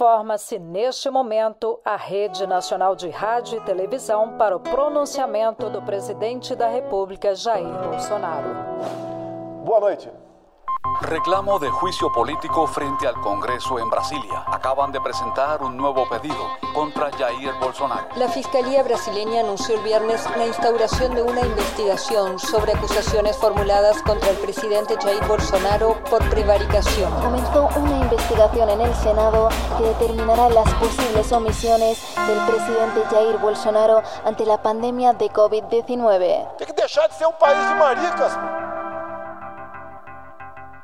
Transforma-se neste momento a Rede Nacional de Rádio e Televisão para o pronunciamento do presidente da República, Jair Bolsonaro. Boa noite. Reclamo de juicio político frente al Congreso en Brasilia. Acaban de presentar un nuevo pedido contra Jair Bolsonaro. La Fiscalía brasileña anunció el viernes la instauración de una investigación sobre acusaciones formuladas contra el presidente Jair Bolsonaro por prevaricación. Comenzó una investigación en el Senado que determinará las posibles omisiones del presidente Jair Bolsonaro ante la pandemia de COVID-19. Tem que deixar de ser um país de maricas.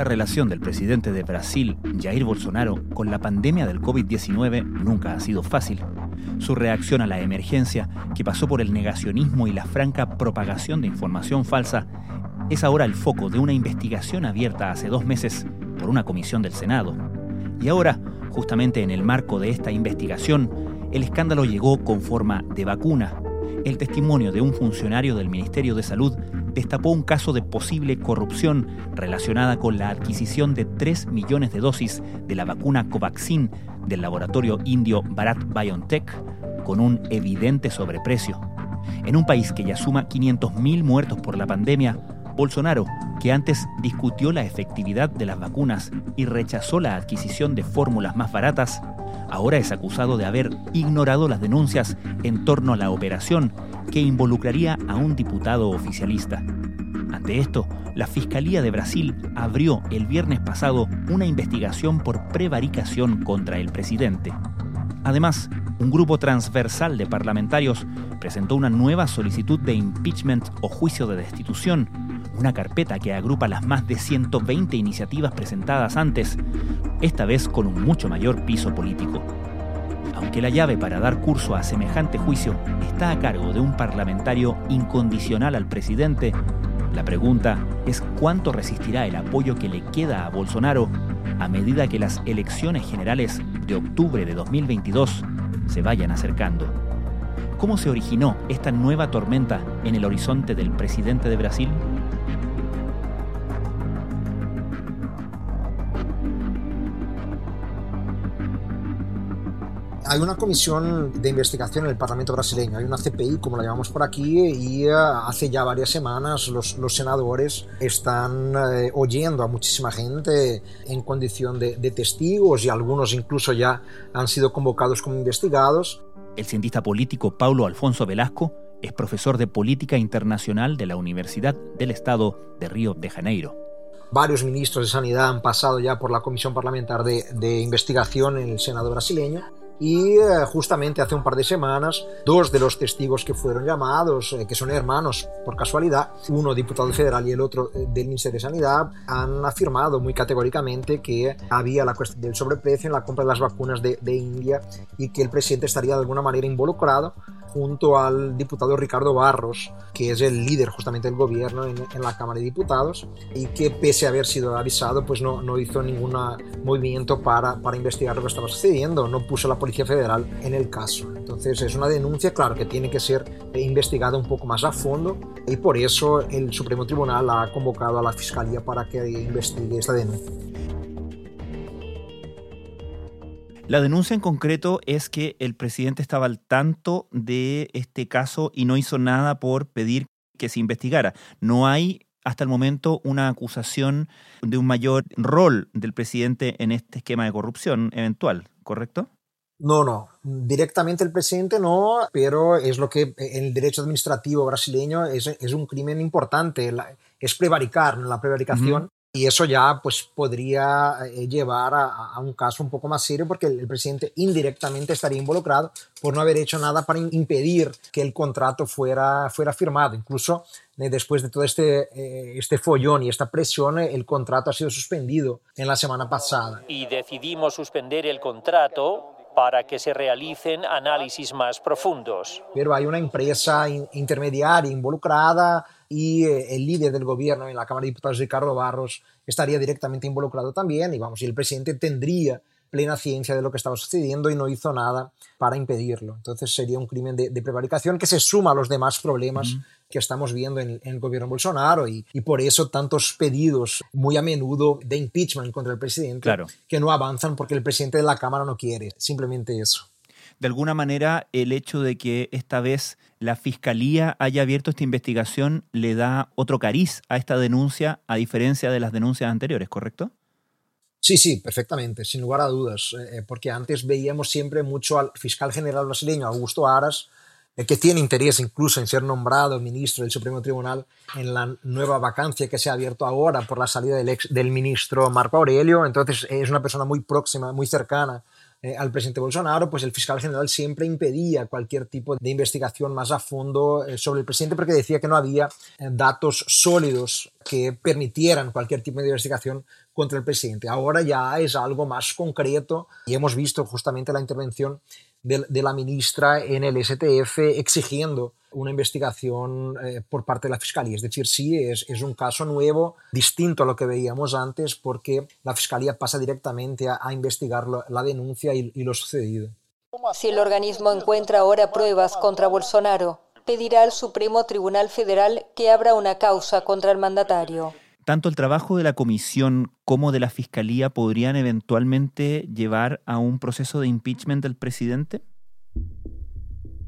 La relación del presidente de Brasil, Jair Bolsonaro, con la pandemia del COVID-19 nunca ha sido fácil. Su reacción a la emergencia, que pasó por el negacionismo y la franca propagación de información falsa, es ahora el foco de una investigación abierta hace dos meses por una comisión del Senado. Y ahora, justamente en el marco de esta investigación, el escándalo llegó con forma de vacuna. El testimonio de un funcionario del Ministerio de Salud destapó un caso de posible corrupción relacionada con la adquisición de 3 millones de dosis de la vacuna Covaxin del laboratorio indio Bharat BioNTech con un evidente sobreprecio. En un país que ya suma 500.000 muertos por la pandemia, Bolsonaro, que antes discutió la efectividad de las vacunas y rechazó la adquisición de fórmulas más baratas, ahora es acusado de haber ignorado las denuncias en torno a la operación que involucraría a un diputado oficialista. Ante esto, la Fiscalía de Brasil abrió el viernes pasado una investigación por prevaricación contra el presidente. Además, un grupo transversal de parlamentarios presentó una nueva solicitud de impeachment o juicio de destitución, una carpeta que agrupa las más de 120 iniciativas presentadas antes, esta vez con un mucho mayor piso político. Aunque la llave para dar curso a semejante juicio está a cargo de un parlamentario incondicional al presidente, la pregunta es cuánto resistirá el apoyo que le queda a Bolsonaro a medida que las elecciones generales de octubre de 2022 se vayan acercando. ¿Cómo se originó esta nueva tormenta en el horizonte del presidente de Brasil? Hay una comisión de investigación en el Parlamento brasileño, hay una CPI, como la llamamos por aquí, y eh, hace ya varias semanas los, los senadores están eh, oyendo a muchísima gente en condición de, de testigos y algunos incluso ya han sido convocados como investigados. El cientista político Paulo Alfonso Velasco es profesor de Política Internacional de la Universidad del Estado de Río de Janeiro. Varios ministros de Sanidad han pasado ya por la Comisión Parlamentar de, de Investigación en el Senado brasileño y eh, justamente hace un par de semanas dos de los testigos que fueron llamados, eh, que son hermanos por casualidad, uno diputado federal y el otro eh, del Ministerio de Sanidad, han afirmado muy categóricamente que había la cuestión del sobreprecio en la compra de las vacunas de, de India y que el presidente estaría de alguna manera involucrado junto al diputado Ricardo Barros, que es el líder justamente del gobierno en, en, la Cámara de Diputados, y que pese a haber sido avisado, pues no, no hizo ningún movimiento para, para investigar lo que estaba sucediendo, no puso la Policía Federal en el caso. Entonces es una denuncia, claro, que tiene que ser investigada un poco más a fondo, y por eso el Supremo Tribunal ha convocado a la Fiscalía para que investigue esta denuncia. La denuncia en concreto es que el presidente estaba al tanto de este caso y no hizo nada por pedir que se investigara. No hay hasta el momento una acusación de un mayor rol del presidente en este esquema de corrupción eventual, ¿correcto? No, no, directamente el presidente no, pero es lo que en el derecho administrativo brasileño es, es un crimen importante, es prevaricar, la prevaricación. Uh -huh. Y eso ya pues, podría eh, llevar a, a, un caso un poco más serio porque el, el, presidente indirectamente estaría involucrado por no haber hecho nada para impedir que el contrato fuera, fuera firmado. Incluso eh, después de todo este, eh, este follón y esta presión, eh, el contrato ha sido suspendido en la semana pasada. Y decidimos suspender el contrato para que se realicen análisis más profundos. Pero hay una empresa intermediaria involucrada y eh, el líder del gobierno en la Cámara de Diputados, Ricardo Barros, estaría directamente involucrado también. Y vamos, y el presidente tendría plena ciencia de lo que estaba sucediendo y no hizo nada para impedirlo. Entonces sería un crimen de, prevaricación que se suma a los demás problemas que estamos viendo en, el gobierno Bolsonaro. Y, por eso tantos pedidos muy a menudo de impeachment contra el presidente que no avanzan porque el presidente de la Cámara no quiere, simplemente eso. De alguna manera, el hecho de que esta vez la Fiscalía haya abierto esta investigación le da otro cariz a esta denuncia, a diferencia de las denuncias anteriores, ¿correcto? Sí, sí, perfectamente, sin lugar a dudas, eh, eh, porque antes veíamos siempre mucho al fiscal general brasileño, Augusto Aras, eh, que tiene interés incluso en ser nombrado ministro del Supremo Tribunal en la nueva vacancia que se ha abierto ahora por la salida del, ex, del ministro Marco Aurelio, entonces es una persona muy próxima, muy cercana al presidente Bolsonaro, pues el fiscal general siempre impedía cualquier tipo de investigación más a fondo sobre el presidente porque decía que no había datos sólidos que permitieran cualquier tipo de investigación contra el presidente. Ahora ya es algo más concreto y hemos visto justamente la intervención de, la ministra en el STF exigiendo una investigación eh, por parte de la Fiscalía. Es decir, sí, es, es, un caso nuevo, distinto a lo que veíamos antes, porque la Fiscalía pasa directamente a, investigar la denuncia y, y lo sucedido. Si el organismo encuentra ahora pruebas contra Bolsonaro, pedirá al Supremo Tribunal Federal que abra una causa contra el mandatario tanto el trabajo de la comisión como de la fiscalía podrían eventualmente llevar a un proceso de impeachment del presidente?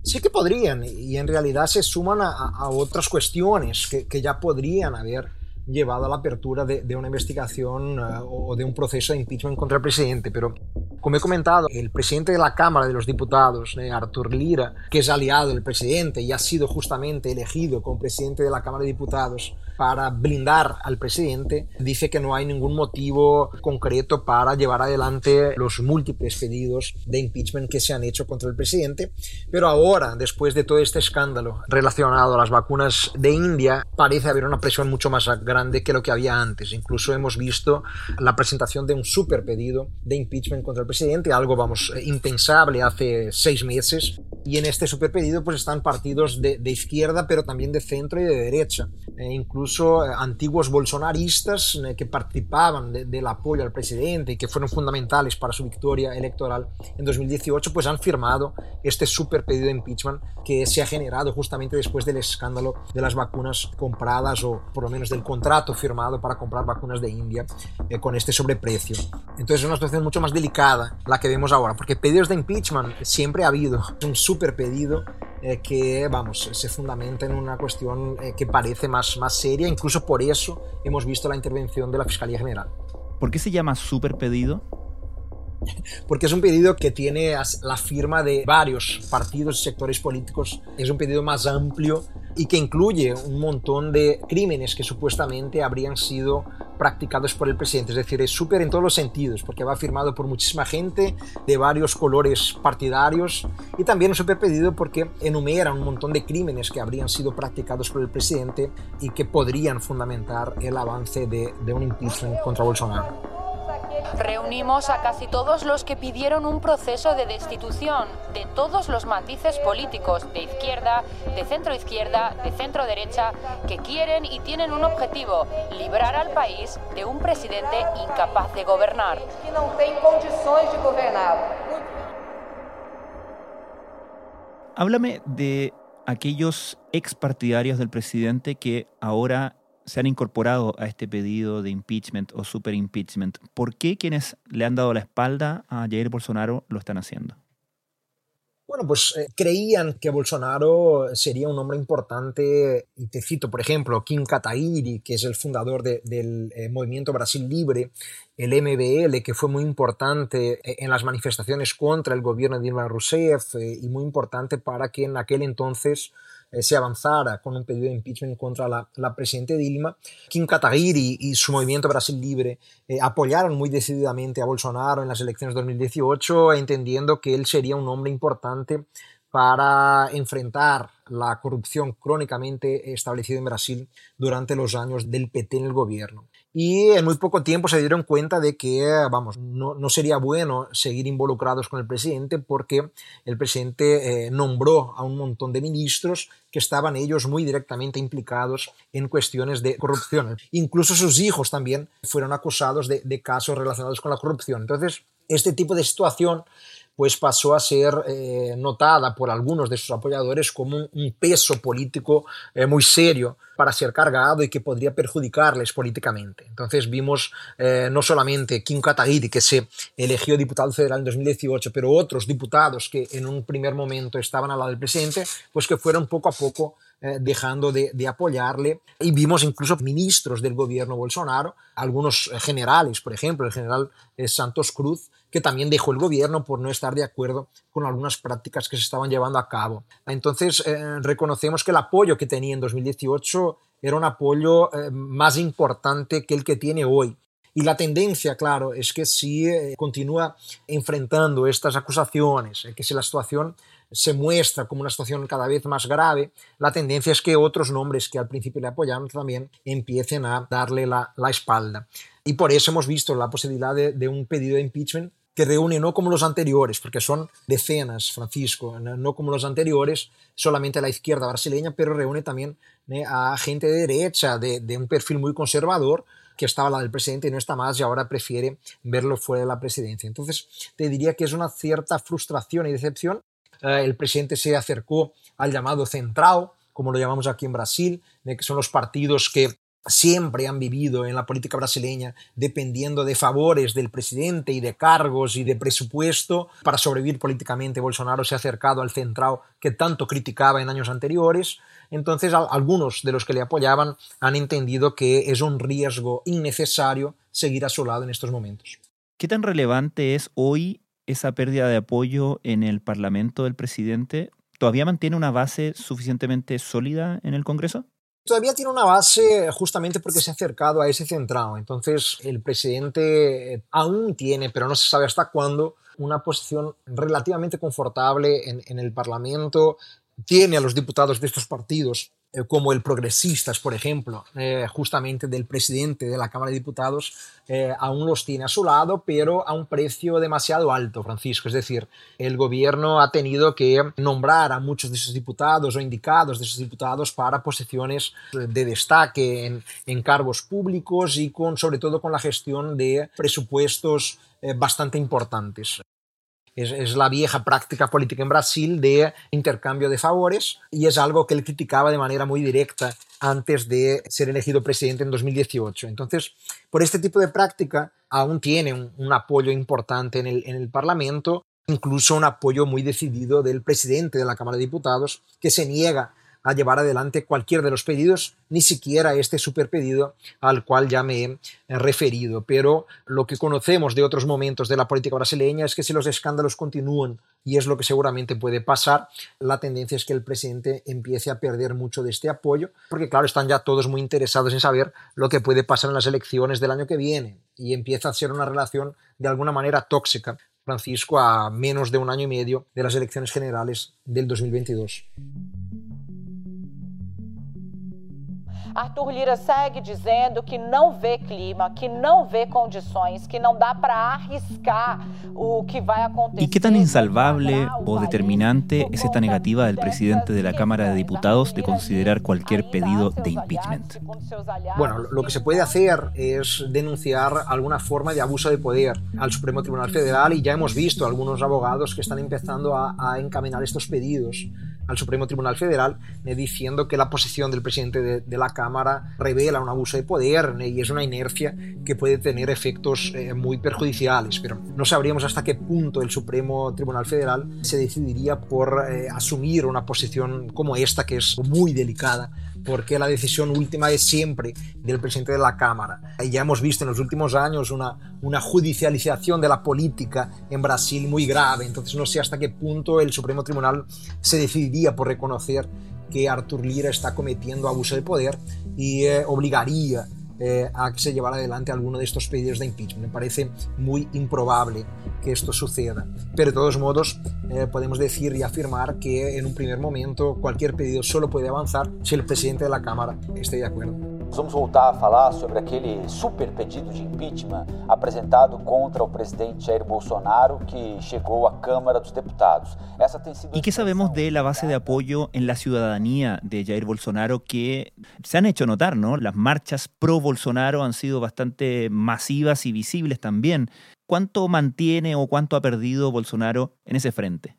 Sí que podrían, y en realidad se suman a, otras cuestiones que, ya podrían haber llevado a la apertura de, una investigación eh, o de un proceso de impeachment contra el presidente, pero como he comentado, el presidente de la Cámara de los Diputados, eh, Artur Lira, que es aliado del presidente y ha sido justamente elegido como presidente de la Cámara de Diputados para blindar al presidente, dice que no hay ningún motivo concreto para llevar adelante los múltiples pedidos de impeachment que se han hecho contra el presidente. Pero ahora, después de todo este escándalo relacionado a las vacunas de India, parece haber una presión mucho más grande que lo que había antes. Incluso hemos visto la presentación de un super pedido de impeachment contra el presidente, algo, vamos, impensable hace seis meses. Y en este super pedido pues están partidos de, izquierda, pero también de centro y de derecha. E incluso eh, antiguos bolsonaristas eh, que participaban del apoyo al presidente y que fueron fundamentales para su victoria electoral en 2018, pues han firmado este super pedido de impeachment que se ha generado justamente después del escándalo de las vacunas compradas o por lo menos del contrato firmado para comprar vacunas de India eh, con este sobreprecio. Entonces es una situación mucho más delicada la que vemos ahora, porque pedidos de impeachment siempre ha habido un super pedido eh, que, vamos, se fundamenta en una cuestión eh, que parece más, más seria, incluso por eso hemos visto la intervención de la Fiscalía General. ¿Por qué se llama super pedido? porque es un pedido que tiene la firma de varios partidos y sectores políticos. Es un pedido más amplio y que incluye un montón de crímenes que supuestamente habrían sido practicados por el presidente. Es decir, es súper en todos los sentidos, porque va firmado por muchísima gente de varios colores partidarios y también es súper pedido porque enumera un montón de crímenes que habrían sido practicados por el presidente y que podrían fundamentar el avance de, de un impeachment contra Bolsonaro. Reunimos a casi todos los que pidieron un proceso de destitución de todos los matices políticos, de izquierda, de centro izquierda, de centro derecha, que quieren y tienen un objetivo, librar al país de un presidente incapaz de gobernar. Háblame de aquellos expartidarios del presidente que ahora se han incorporado a este pedido de impeachment o super impeachment. ¿Por qué quienes le han dado la espalda a Jair Bolsonaro lo están haciendo? Bueno, pues eh, creían que Bolsonaro sería un hombre importante, y te cito, por ejemplo, Kim Katairi, que es el fundador del eh, movimiento Brasil Libre, el MBL, que fue muy importante eh, en las manifestaciones contra el gobierno de Dilma Rousseff y muy importante para que en aquel entonces eh, se avanzara con un pedido de impeachment contra la, la presidenta Dilma, Kim Kataguiri y su movimiento Brasil Libre eh, apoyaron muy decididamente a Bolsonaro en las elecciones de 2018, entendiendo que él sería un hombre importante para enfrentar la corrupción crónicamente establecida en Brasil durante los años del PT en el gobierno. Y en muy poco tiempo se dieron cuenta de que, vamos, no, no sería bueno seguir involucrados con el presidente porque el presidente eh, nombró a un montón de ministros que estaban ellos muy directamente implicados en cuestiones de corrupción. Incluso sus hijos también fueron acusados de, de casos relacionados con la corrupción. Entonces, este tipo de situación pues pasó a ser eh, notada por algunos de sus apoyadores como un, peso político eh, muy serio para ser cargado y que podría perjudicarles políticamente. Entonces vimos eh, no solamente Kim Kataguiri, que se eligió diputado federal en 2018, pero otros diputados que en un primer momento estaban al lado del presidente, pues que fueron poco a poco dejando de, de, apoyarle. Y vimos incluso ministros del gobierno Bolsonaro, algunos generales, por ejemplo, el general Santos Cruz, que también dejó el gobierno por no estar de acuerdo con algunas prácticas que se estaban llevando a cabo. Entonces, eh, reconocemos que el apoyo que tenía en 2018 era un apoyo eh, más importante que el que tiene hoy. Y la tendencia, claro, es que si eh, continúa enfrentando estas acusaciones, que si la situación se muestra como una situación cada vez más grave, la tendencia es que otros nombres que al principio le apoyaron también empiecen a darle la, espalda. Y por eso hemos visto la posibilidad de un pedido de impeachment que reúne no como los anteriores, porque son decenas, Francisco, no como los anteriores, solamente la izquierda brasileña, pero reúne también ¿eh? a gente de derecha, de, un perfil muy conservador, que estaba la del presidente y no está más y ahora prefiere verlo fuera de la presidencia. Entonces, te diría que es una cierta frustración y decepción. Eh, el presidente se acercó al llamado centrado, como lo llamamos aquí en Brasil, que son los partidos que siempre han vivido en la política brasileña dependiendo de favores del presidente y de cargos y de presupuesto para sobrevivir políticamente. Bolsonaro se ha acercado al centrado que tanto criticaba en años anteriores. Entonces, algunos de los que le apoyaban han entendido que es un riesgo innecesario seguir a su lado en estos momentos. ¿Qué tan relevante es hoy esa pérdida de apoyo en el Parlamento del presidente? ¿Todavía mantiene una base suficientemente sólida en el Congreso? Todavía tiene una base justamente porque se ha acercado a ese centrado. Entonces el presidente aún tiene, pero no se sabe hasta cuándo, una posición relativamente confortable en, en el Parlamento. Tiene a los diputados de estos partidos eh, como el Progresistas, por ejemplo, eh, justamente del presidente de la Cámara de Diputados, eh, aún los tiene a su lado, pero a un precio demasiado alto, Francisco. Es decir, el gobierno ha tenido que nombrar a muchos de esos diputados o indicados de esos diputados para posiciones de destaque en, en cargos públicos y con, sobre todo con la gestión de presupuestos bastante importantes. Es, la vieja práctica política en Brasil de intercambio de favores y es algo que él criticaba de manera muy directa antes de ser elegido presidente en 2018. Entonces, por este tipo de práctica aún tiene un, apoyo importante en el, en el Parlamento, incluso un apoyo muy decidido del presidente de la Cámara de Diputados, que se niega a llevar adelante cualquier de los pedidos, ni siquiera este super pedido al cual ya me he referido. Pero lo que conocemos de otros momentos de la política brasileña es que si los escándalos continúan, y es lo que seguramente puede pasar, la tendencia es que el presidente empiece a perder mucho de este apoyo, porque claro, están ya todos muy interesados en saber lo que puede pasar en las elecciones del año que viene, y empieza a ser una relación de alguna manera tóxica. Francisco a menos de un año y medio de las elecciones generales del 2022. Arthur Lira segue dizendo que não vê clima, que não vê condições, que não dá para arriscar o que vai acontecer. ¿Y qué tan insalvable o determinante es esta negativa del presidente de la Cámara de Diputados de considerar cualquier pedido de impeachment? Bueno, lo que se puede hacer es denunciar alguna forma de abuso de poder al Supremo Tribunal Federal y ya hemos visto algunos abogados que están empezando a, a encaminar estos pedidos al Supremo Tribunal Federal eh, diciendo que la posición del presidente de, la Cámara revela un abuso de poder eh, y es una inercia que puede tener efectos eh, muy perjudiciales. Pero no sabríamos hasta qué punto el Supremo Tribunal Federal se decidiría por asumir una posición como esta, que es muy delicada porque la decisión última es siempre del presidente de la Cámara. Y ya hemos visto en los últimos años una, judicialización de la política en Brasil muy grave, entonces no sé hasta qué punto el Supremo Tribunal se decidiría por reconocer que Artur Lira está cometiendo abuso de poder y eh, obligaría eh, a que se llevara adelante alguno de estos pedidos de impeachment. Me parece muy improbable que esto suceda. Pero de todos modos, eh, podemos decir y afirmar que en un primer momento cualquier pedido solo puede avanzar si el presidente de la Cámara esté de acuerdo. Vamos voltar a falar sobre aquele super pedido de impeachment apresentado contra o presidente Jair Bolsonaro que llegó a Cámara dos Deputados. ¿Y qué sabemos de la base de apoyo en la ciudadanía de Jair Bolsonaro que se han hecho notar, ¿no? Las marchas pro Bolsonaro han sido bastante masivas y visibles también. ¿Cuánto mantiene o cuánto ha perdido Bolsonaro en ese frente?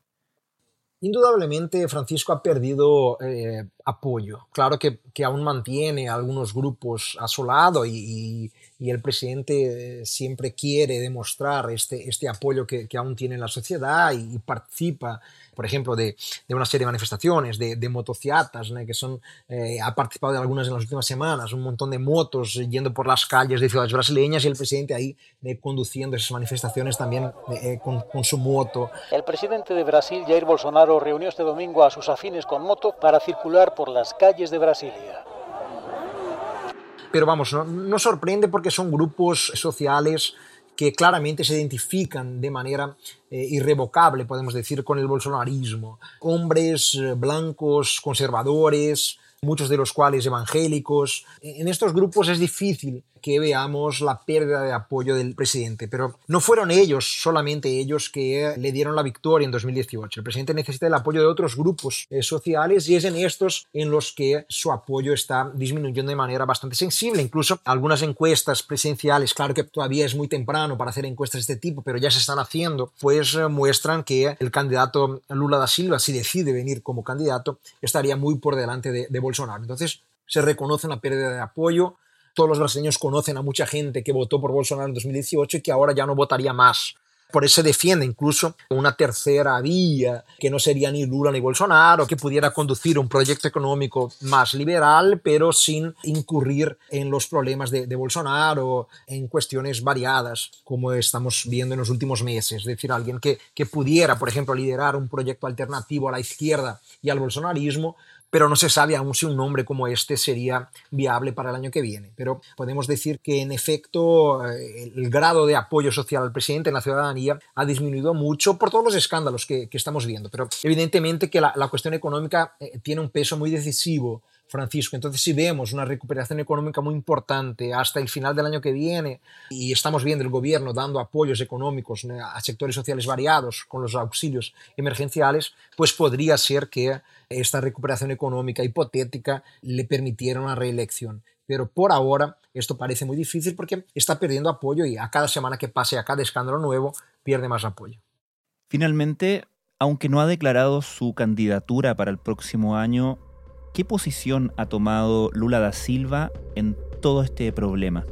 Indudablemente Francisco ha perdido eh, apoyo. Claro que, que, aún mantiene algunos grupos a su lado y, y, el presidente eh, siempre quiere demostrar este, este apoyo que, que aún tiene en la sociedad y, y participa por ejemplo, de, de una serie de manifestaciones, de, de motociatas, ¿no? que son, eh, ha participado de algunas en las últimas semanas, un montón de motos yendo por las calles de ciudades brasileñas y el presidente ahí eh, conduciendo esas manifestaciones también eh, con, con su moto. El presidente de Brasil, Jair Bolsonaro, reunió este domingo a sus afines con moto para circular por las calles de Brasilia pero vamos, no, sorprende porque son grupos sociales que claramente se identifican de manera eh, irrevocable, podemos decir, con el bolsonarismo. Hombres eh, blancos, conservadores, muchos de los cuales evangélicos. En estos grupos es difícil que veamos la pérdida de apoyo del presidente, pero no fueron ellos, solamente ellos, que le dieron la victoria en 2018. El presidente necesita el apoyo de otros grupos eh, sociales y es en estos en los que su apoyo está disminuyendo de manera bastante sensible. Incluso algunas encuestas presidenciales, claro que todavía es muy temprano para hacer encuestas de este tipo, pero ya se están haciendo, pues eh, muestran que el candidato Lula da Silva, si decide venir como candidato, estaría muy por delante de, de Bolsonaro. Entonces, se reconoce una pérdida de apoyo. Todos los brasileños conocen a mucha gente que votó por Bolsonaro en 2018 y que ahora ya no votaría más. Por eso defiende incluso una tercera vía, que no sería ni Lula ni Bolsonaro, que pudiera conducir un proyecto económico más liberal, pero sin incurrir en los problemas de, de Bolsonaro, en cuestiones variadas, como estamos viendo en los últimos meses. Es decir, alguien que, que pudiera, por ejemplo, liderar un proyecto alternativo a la izquierda y al bolsonarismo, pero no se sabe aún si un nombre como este sería viable para el año que viene. Pero podemos decir que en efecto eh, el grado de apoyo social al presidente en la ciudadanía ha disminuido mucho por todos los escándalos que, que estamos viendo. Pero evidentemente que la, la cuestión económica eh, tiene un peso muy decisivo Francisco. Entonces, si vemos una recuperación económica muy importante hasta el final del año que viene y estamos viendo el gobierno dando apoyos económicos a sectores sociales variados con los auxilios emergenciales, pues podría ser que esta recuperación económica hipotética le permitiera una reelección. Pero por ahora esto parece muy difícil porque está perdiendo apoyo y a cada semana que pase, a cada escándalo nuevo, pierde más apoyo. Finalmente, aunque no ha declarado su candidatura para el próximo año, ¿qué posición ha tomado Lula da Silva en todo este problema?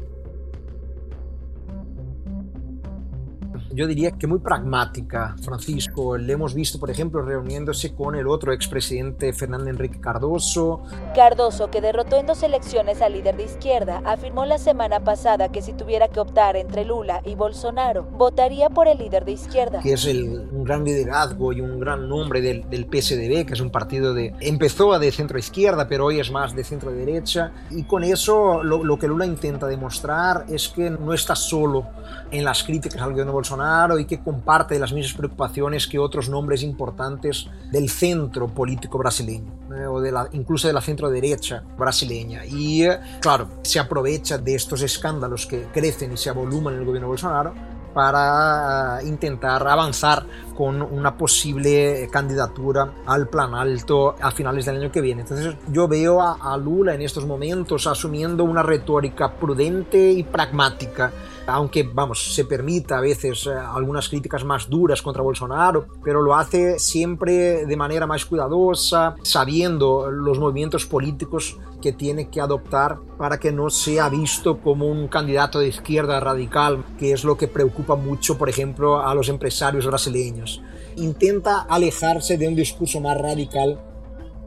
Yo diría que muy pragmática, Francisco. Le hemos visto, por ejemplo, reuniéndose con el otro expresidente Fernando Enrique Cardoso. Cardoso, que derrotó en dos elecciones al líder de izquierda, afirmó la semana pasada que si tuviera que optar entre Lula y Bolsonaro, votaría por el líder de izquierda. Que es el, un gran liderazgo y un gran nombre del, del PSDB, que es un partido de... Empezó de centro izquierda, pero hoy es más de centro derecha. Y con eso lo, lo que Lula intenta demostrar es que no está solo en las críticas al gobierno de Bolsonaro, y que comparte las mismas preocupaciones que otros nombres importantes del centro político brasileño, eh, o de la, incluso de la centro derecha brasileña. Y eh, claro, se aprovecha de estos escándalos que crecen y se avoluman en el gobierno de Bolsonaro para intentar avanzar con una posible candidatura al plan alto a finales del año que viene. Entonces yo veo a Lula en estos momentos asumiendo una retórica prudente y pragmática aunque vamos, se permita a veces eh, algunas críticas más duras contra Bolsonaro, pero lo hace siempre de manera más cuidadosa, sabiendo los movimientos políticos que tiene que adoptar para que no sea visto como un candidato de izquierda radical, que es lo que preocupa mucho, por ejemplo, a los empresarios brasileños. Intenta alejarse de un discurso más radical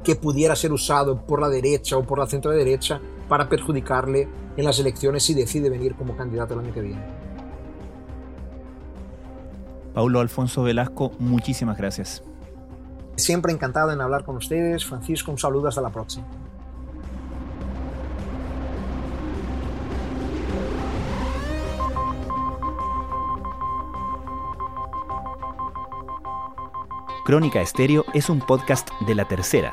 que pudiera ser usado por la derecha o por la centro derecha para perjudicarle en las elecciones si decide venir como candidato el año que viene. Paulo Alfonso Velasco, muchísimas gracias. Siempre encantado en hablar con ustedes. Francisco, un saludo hasta la próxima. Crónica Estéreo es un podcast de la tercera